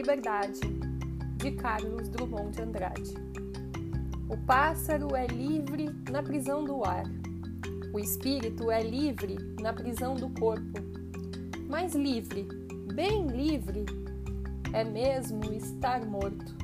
liberdade, de Carlos Drummond de Andrade. O pássaro é livre na prisão do ar. O espírito é livre na prisão do corpo. Mas livre, bem livre, é mesmo estar morto.